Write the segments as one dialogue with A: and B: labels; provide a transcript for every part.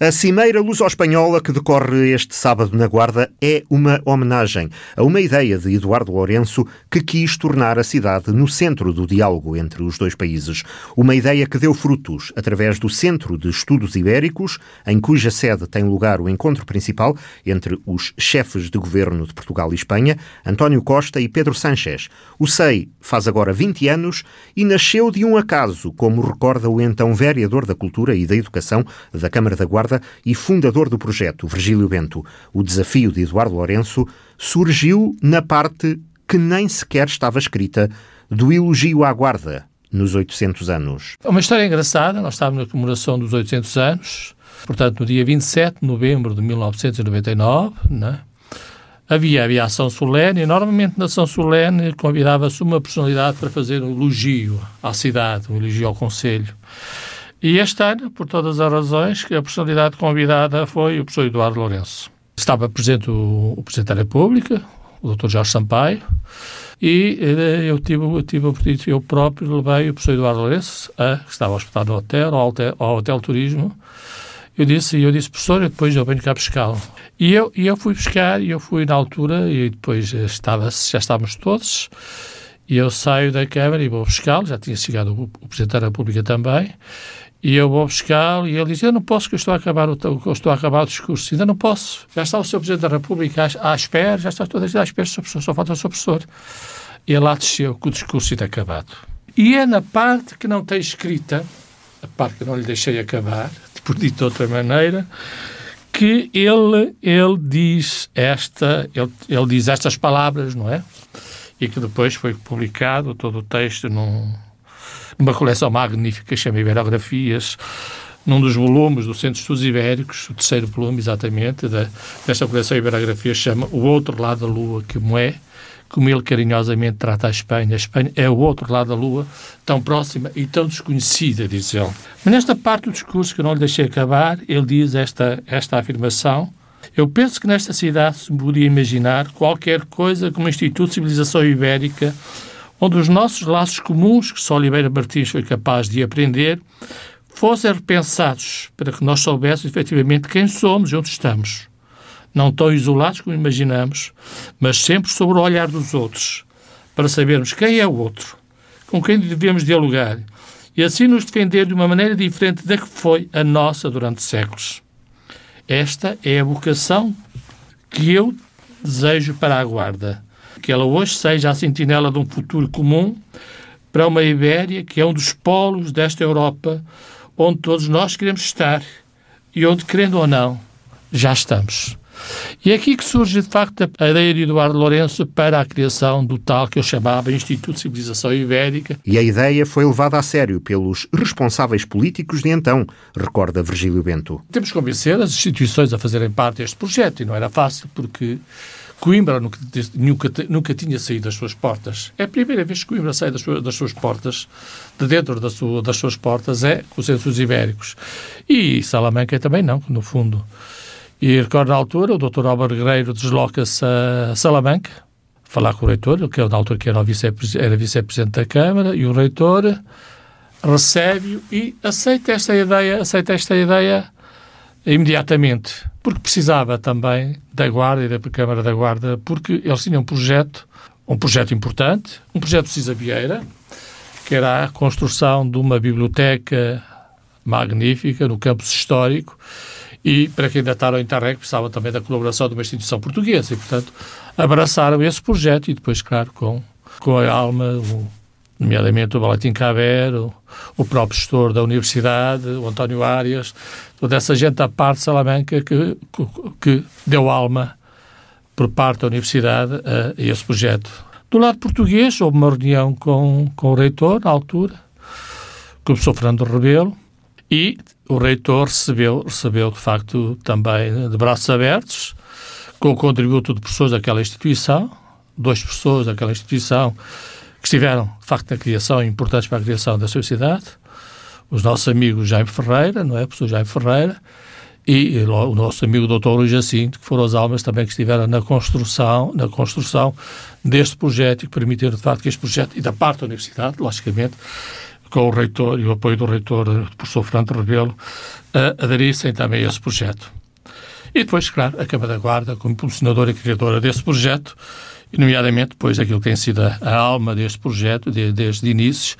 A: A Cimeira Luso-Espanhola, que decorre este sábado na Guarda, é uma homenagem a uma ideia de Eduardo Lourenço que quis tornar a cidade no centro do diálogo entre os dois países. Uma ideia que deu frutos através do Centro de Estudos Ibéricos, em cuja sede tem lugar o encontro principal entre os chefes de governo de Portugal e Espanha, António Costa e Pedro Sánchez. O SEI faz agora 20 anos e nasceu de um acaso, como recorda o então vereador da Cultura e da Educação da Câmara da Guarda e fundador do projeto, Virgílio Bento. O desafio de Eduardo Lourenço surgiu na parte que nem sequer estava escrita do elogio à Guarda nos 800 anos.
B: É uma história engraçada. Nós estávamos na comemoração dos 800 anos, portanto, no dia 27 de novembro de 1999, né? havia aviação solene e normalmente na ação solene convidava-se uma personalidade para fazer um elogio à cidade, um elogio ao Conselho. E este ano, por todas as razões, que a personalidade convidada foi o professor Eduardo Lourenço. Estava presente o, o Presidente da República, o Dr. Jorge Sampaio, e eh, eu tive, eu tive o pedido, eu próprio levei o professor Eduardo Lourenço, a, que estava hospedado no hotel, ao hotel, ao hotel Turismo, eu disse, eu disse, professor, eu depois eu venho cá buscá-lo. E eu, e eu fui buscar, e eu fui na altura, e depois estava, já estávamos todos, e eu saio da Câmara e vou buscá-lo, já tinha chegado o, o Presidente da República também, e eu vou buscá-lo e ele diz: Eu não posso, que eu estou a acabar o, eu estou a acabar o discurso. Ainda não posso. Já está o Sr. Presidente da República à, à espera, já está toda a à espera, só falta o Sr. Professor. E lá desceu com o discurso ainda acabado. E é na parte que não tem escrita, a parte que não lhe deixei acabar, por dito de outra maneira, que ele, ele diz esta, ele, ele diz estas palavras, não é? E que depois foi publicado todo o texto num numa coleção magnífica, chama Iberografias, num dos volumes do Centro de Estudos Ibéricos, o terceiro volume, exatamente, da, desta coleção Iberografias, chama O Outro Lado da Lua, que é como ele carinhosamente trata a Espanha. A Espanha é o outro lado da Lua, tão próxima e tão desconhecida, diz ele. Mas nesta parte do discurso, que eu não lhe deixei acabar, ele diz esta, esta afirmação. Eu penso que nesta cidade se podia imaginar qualquer coisa como Instituto de Civilização Ibérica onde os nossos laços comuns, que só Oliveira Martins foi capaz de aprender, fossem repensados para que nós soubéssemos efetivamente quem somos e onde estamos. Não tão isolados como imaginamos, mas sempre sobre o olhar dos outros, para sabermos quem é o outro, com quem devemos dialogar e assim nos defender de uma maneira diferente da que foi a nossa durante séculos. Esta é a vocação que eu desejo para a Guarda que ela hoje seja a sentinela de um futuro comum para uma Ibéria que é um dos polos desta Europa onde todos nós queremos estar e onde, querendo ou não, já estamos. E é aqui que surge, de facto, a ideia de Eduardo Lourenço para a criação do tal que eu chamava Instituto de Civilização Ibérica.
A: E a ideia foi levada a sério pelos responsáveis políticos de então, recorda Virgílio Bento.
B: Temos que convencer as instituições a fazerem parte deste projeto e não era fácil porque Coimbra nunca, nunca, nunca tinha saído das suas portas. É a primeira vez que Coimbra sai das suas, das suas portas, de dentro da sua, das suas portas, é com os centros ibéricos. E Salamanca também não, no fundo. E recordo na altura, o Dr. Álvaro Guerreiro desloca-se a Salamanca, falar com o reitor, que na altura que era vice-presidente vice da Câmara, e o reitor recebe-o e aceita esta ideia, aceita esta ideia imediatamente, porque precisava também da Guarda e da Câmara da Guarda, porque eles tinham um projeto, um projeto importante, um projeto de Cisa Vieira, que era a construção de uma biblioteca magnífica no campus histórico e, para quem está no Interreg, precisava também da colaboração de uma instituição portuguesa e, portanto, abraçaram esse projeto e depois, claro, com, com a alma, o, nomeadamente o Valentim Caber, o, o próprio gestor da universidade, o António Arias, toda essa gente da parte de Salamanca que, que, que deu alma por parte da universidade a, a, esse projeto. Do lado português, houve uma reunião com, com o reitor, na altura, com o professor Fernando Rebelo, e o reitor recebeu, recebeu, de facto, também de braços abertos, com o contributo de professores daquela instituição, dois professores daquela instituição, que estiveram, de facto, na criação, importantes para a criação da sociedade, os nossos amigos Jaime Ferreira, não é? O professor Jaime Ferreira, e o nosso amigo Dr. Luís Jacinto, que foram as almas também que estiveram na construção, na construção deste projeto e que permitiram, de facto, que este projeto, e da parte da Universidade, logicamente, com o reitor e o apoio do reitor, o professor Fernando Rebelo, aderissem também a esse projeto. E depois, claro, a Câmara da Guarda, como impulsionadora e criadora desse projeto, e nomeadamente depois aquilo que tem sido a alma deste projeto, de, desde inícios,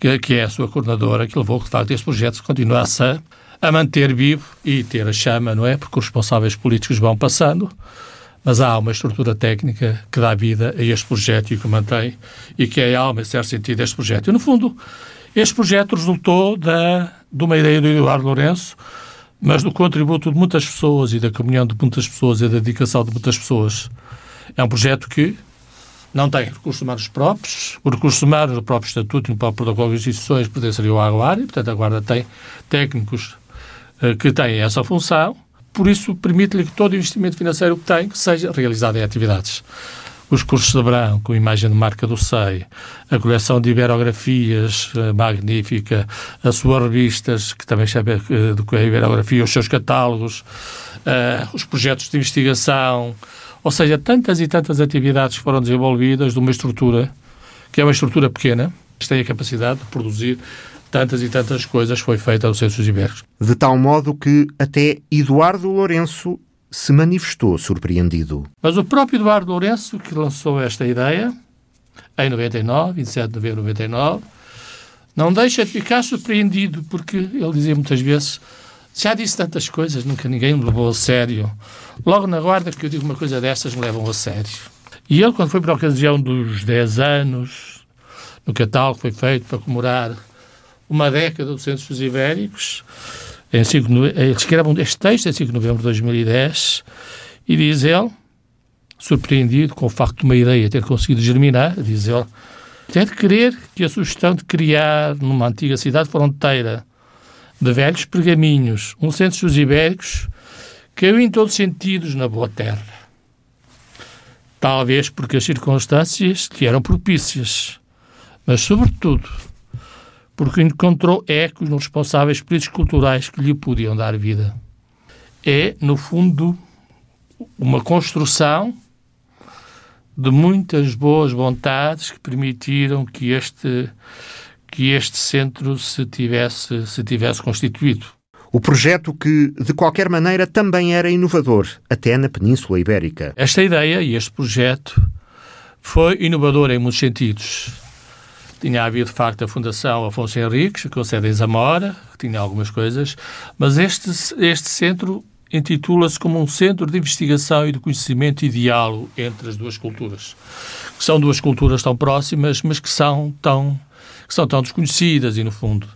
B: que, que, é a sua coordenadora, que levou que, de facto, este projeto continuasse a, a manter vivo e ter a chama, não é? Porque os responsáveis políticos vão passando, mas há uma estrutura técnica que dá vida a este projeto e que mantém, e que é a alma, em certo sentido, deste projeto. E, no fundo, este projeto resultou da, de uma ideia do Eduardo Lourenço, mas do contributo de muitas pessoas e da comunhão de muitas pessoas e da dedicação de muitas pessoas. É um projeto que não tem recursos humanos próprios, os recursos humanos no próprio Estatuto e no próprio Protocolo de Instituições pertenceriam à Guarda, e, portanto, a Guarda tem técnicos eh, que têm essa função, por isso permite-lhe que todo o investimento financeiro que tem que seja realizado em atividades. Os cursos de branco, imagem de marca do SEI, a coleção de iberografias uh, magnífica, as suas revistas, que também sabe uh, do que é a iberografia, os seus catálogos, os projetos de investigação, ou seja, tantas e tantas atividades foram desenvolvidas de uma estrutura que é uma estrutura pequena, que tem a capacidade de produzir tantas e tantas coisas foi feita aos Centros Ibéricos.
A: De tal modo que até Eduardo Lourenço se manifestou surpreendido.
B: Mas o próprio Eduardo Lourenço, que lançou esta ideia, em 99, 27 de novembro de 99, não deixa de ficar surpreendido, porque ele dizia muitas vezes já disse tantas coisas, nunca ninguém me levou a sério. Logo na guarda que eu digo uma coisa dessas, me levam a sério. E ele, quando foi para a ocasião dos 10 anos, no catálogo foi feito para comemorar uma década dos Centros Ibéricos, em 5, ele escreve este texto em 5 de novembro de 2010 e diz ele, surpreendido com o facto de uma ideia ter conseguido germinar, diz ele, até de crer que a sugestão de criar numa antiga cidade fronteira de velhos pergaminhos um centro dos ibéricos caiu em todos os sentidos na boa terra. Talvez porque as circunstâncias lhe eram propícias, mas, sobretudo, porque encontrou ecos nos responsáveis políticos culturais que lhe podiam dar vida. É, no fundo, uma construção de muitas boas vontades que permitiram que este que este centro se tivesse se tivesse constituído.
A: O projeto que, de qualquer maneira, também era inovador, até na Península Ibérica.
B: Esta ideia e este projeto foi inovador em muitos sentidos tinha havido, de facto, a Fundação Afonso Henriques, com sede em Zamora, que tinha algumas coisas, mas este, este centro intitula-se como um centro de investigação e de conhecimento e diálogo entre as duas culturas. Que são duas culturas tão próximas, mas que são tão, que são tão desconhecidas e, no fundo,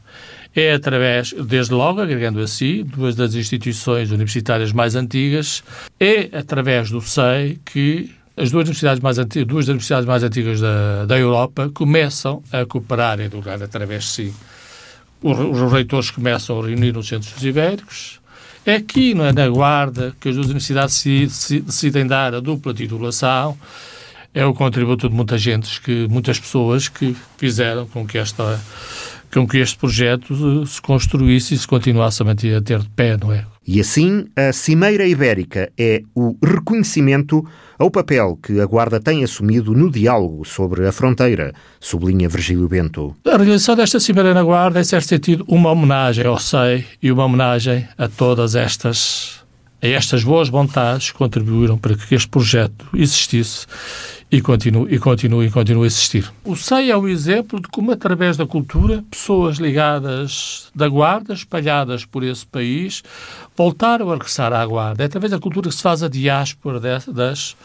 B: é através, desde logo, agregando a si, duas das instituições universitárias mais antigas, é através do SEI que as duas universidades mais antigas, duas das universidades mais antigas da, da Europa começam a cooperar em lugar através de si. Os, os reitores começam a reunir nos centros ibéricos. É aqui, não é, na Guarda, que as duas universidades decidem dar a dupla titulação. É o contributo de muita gente, que, muitas pessoas que fizeram com que esta com que este projeto se construísse e se continuasse a manter a ter de pé, não é?
A: E assim, a Cimeira Ibérica é o reconhecimento ao papel que a Guarda tem assumido no diálogo sobre a fronteira, sublinha Virgílio Bento.
B: A realização desta Cimeira na Guarda é, em certo sentido, uma homenagem ao SEI e uma homenagem a todas estas estas boas vontades contribuíram para que este projeto existisse e continue, e continue, e continue a existir. O SEI é o exemplo de como, através da cultura, pessoas ligadas da Guarda, espalhadas por esse país, voltaram a regressar à Guarda. É através da cultura que se faz a diáspora das,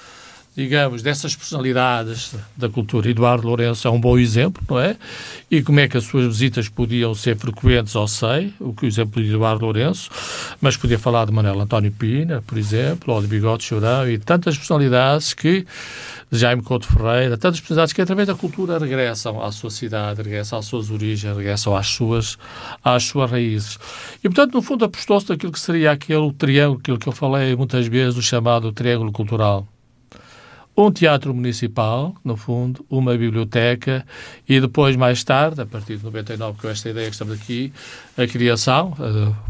B: digamos, dessas personalidades da cultura. Eduardo Lourenço é um bom exemplo, não é? E como é que as suas visitas podiam ser frequentes ao SEI, o que o exemplo de Eduardo Lourenço, mas podia falar de Manuel António Pina, por exemplo, ou de Bigode Chorão e tantas personalidades que, Jaime Couto Ferreira, tantas personalidades que através da cultura regressam à sua cidade, regressam às suas origens, regressam às suas, às suas raízes. E, portanto, no fundo, apostou-se daquilo que seria aquele triângulo, aquilo que eu falei muitas vezes, o chamado triângulo cultural um teatro municipal, no fundo, uma biblioteca e depois, mais tarde, a partir de 99, com esta ideia que estamos aqui, a criação,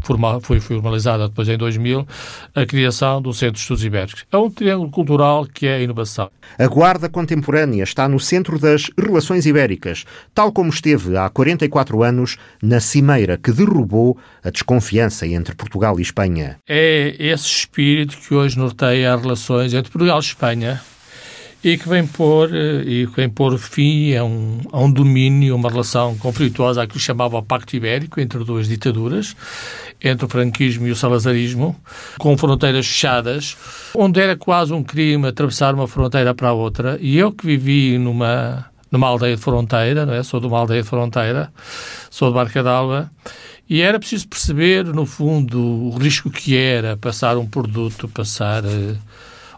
B: formal, foi formalizada depois em 2000, a criação do Centro de Estudos Ibéricos. É um triângulo cultural que é a inovação.
A: A Guarda Contemporânea está no centro das relações ibéricas, tal como esteve há 44 anos na cimeira que derrubou a desconfiança entre Portugal e Espanha.
B: É esse espírito que hoje norteia as relações entre Portugal e Espanha e que vem pôr, eh, e vem pôr fim a um, a um domínio, uma relação conflituosa que chamava o Pacto Ibérico entre duas ditaduras, entre o franquismo e o salazarismo, com fronteiras fechadas, onde era quase um crime atravessar uma fronteira para a outra. E eu que vivi numa, numa aldeia de fronteira, não é? sou de uma aldeia de fronteira, sou de Barca d'Alba, e era preciso perceber, no fundo, o risco que era passar um produto, passar eh,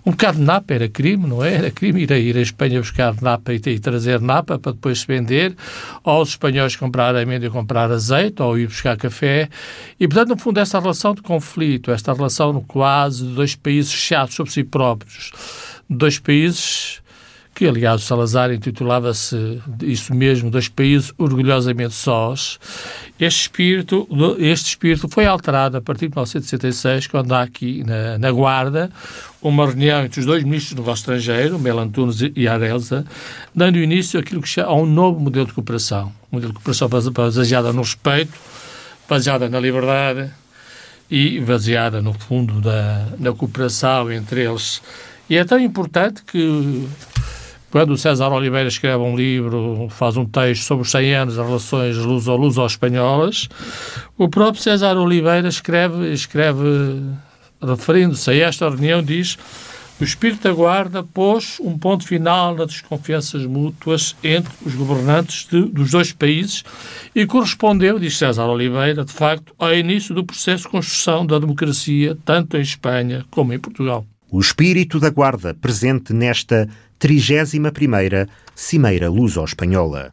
B: um bocado de napa era crime, não é? Era crime ir a, ir a Espanha buscar napa e, e trazer napa para depois se vender, ou os espanhóis comprar amêndoa e comprar azeite, ou ir buscar café. E, portanto, no fundo, esta relação de conflito, esta relação quase de dois países fechados sobre si próprios, dois países que, aliás, o Salazar intitulava-se isso mesmo, dois países orgulhosamente sós. Este espírito, este espírito foi alterado a partir de 1966, quando há aqui na, na Guarda uma reunião entre os dois ministros do negócio estrangeiro, Melantunes e Arelza, dando início àquilo que chama, a um novo modelo de cooperação. Um modelo de cooperação baseada no respeito, baseada na liberdade e baseada, no fundo, da, na cooperação entre eles. E é tão importante que quando o César Oliveira escreve um livro, faz um texto sobre os 100 anos das relações luso-espanholas, o próprio César Oliveira escreve, escreve referindo-se a esta reunião, diz o espírito da guarda pôs um ponto final nas desconfianças mútuas entre os governantes de, dos dois países e correspondeu, diz César Oliveira, de facto, ao início do processo de construção da democracia, tanto em Espanha como em Portugal.
A: O espírito da guarda presente nesta 31ª Cimeira Luso-Espanhola.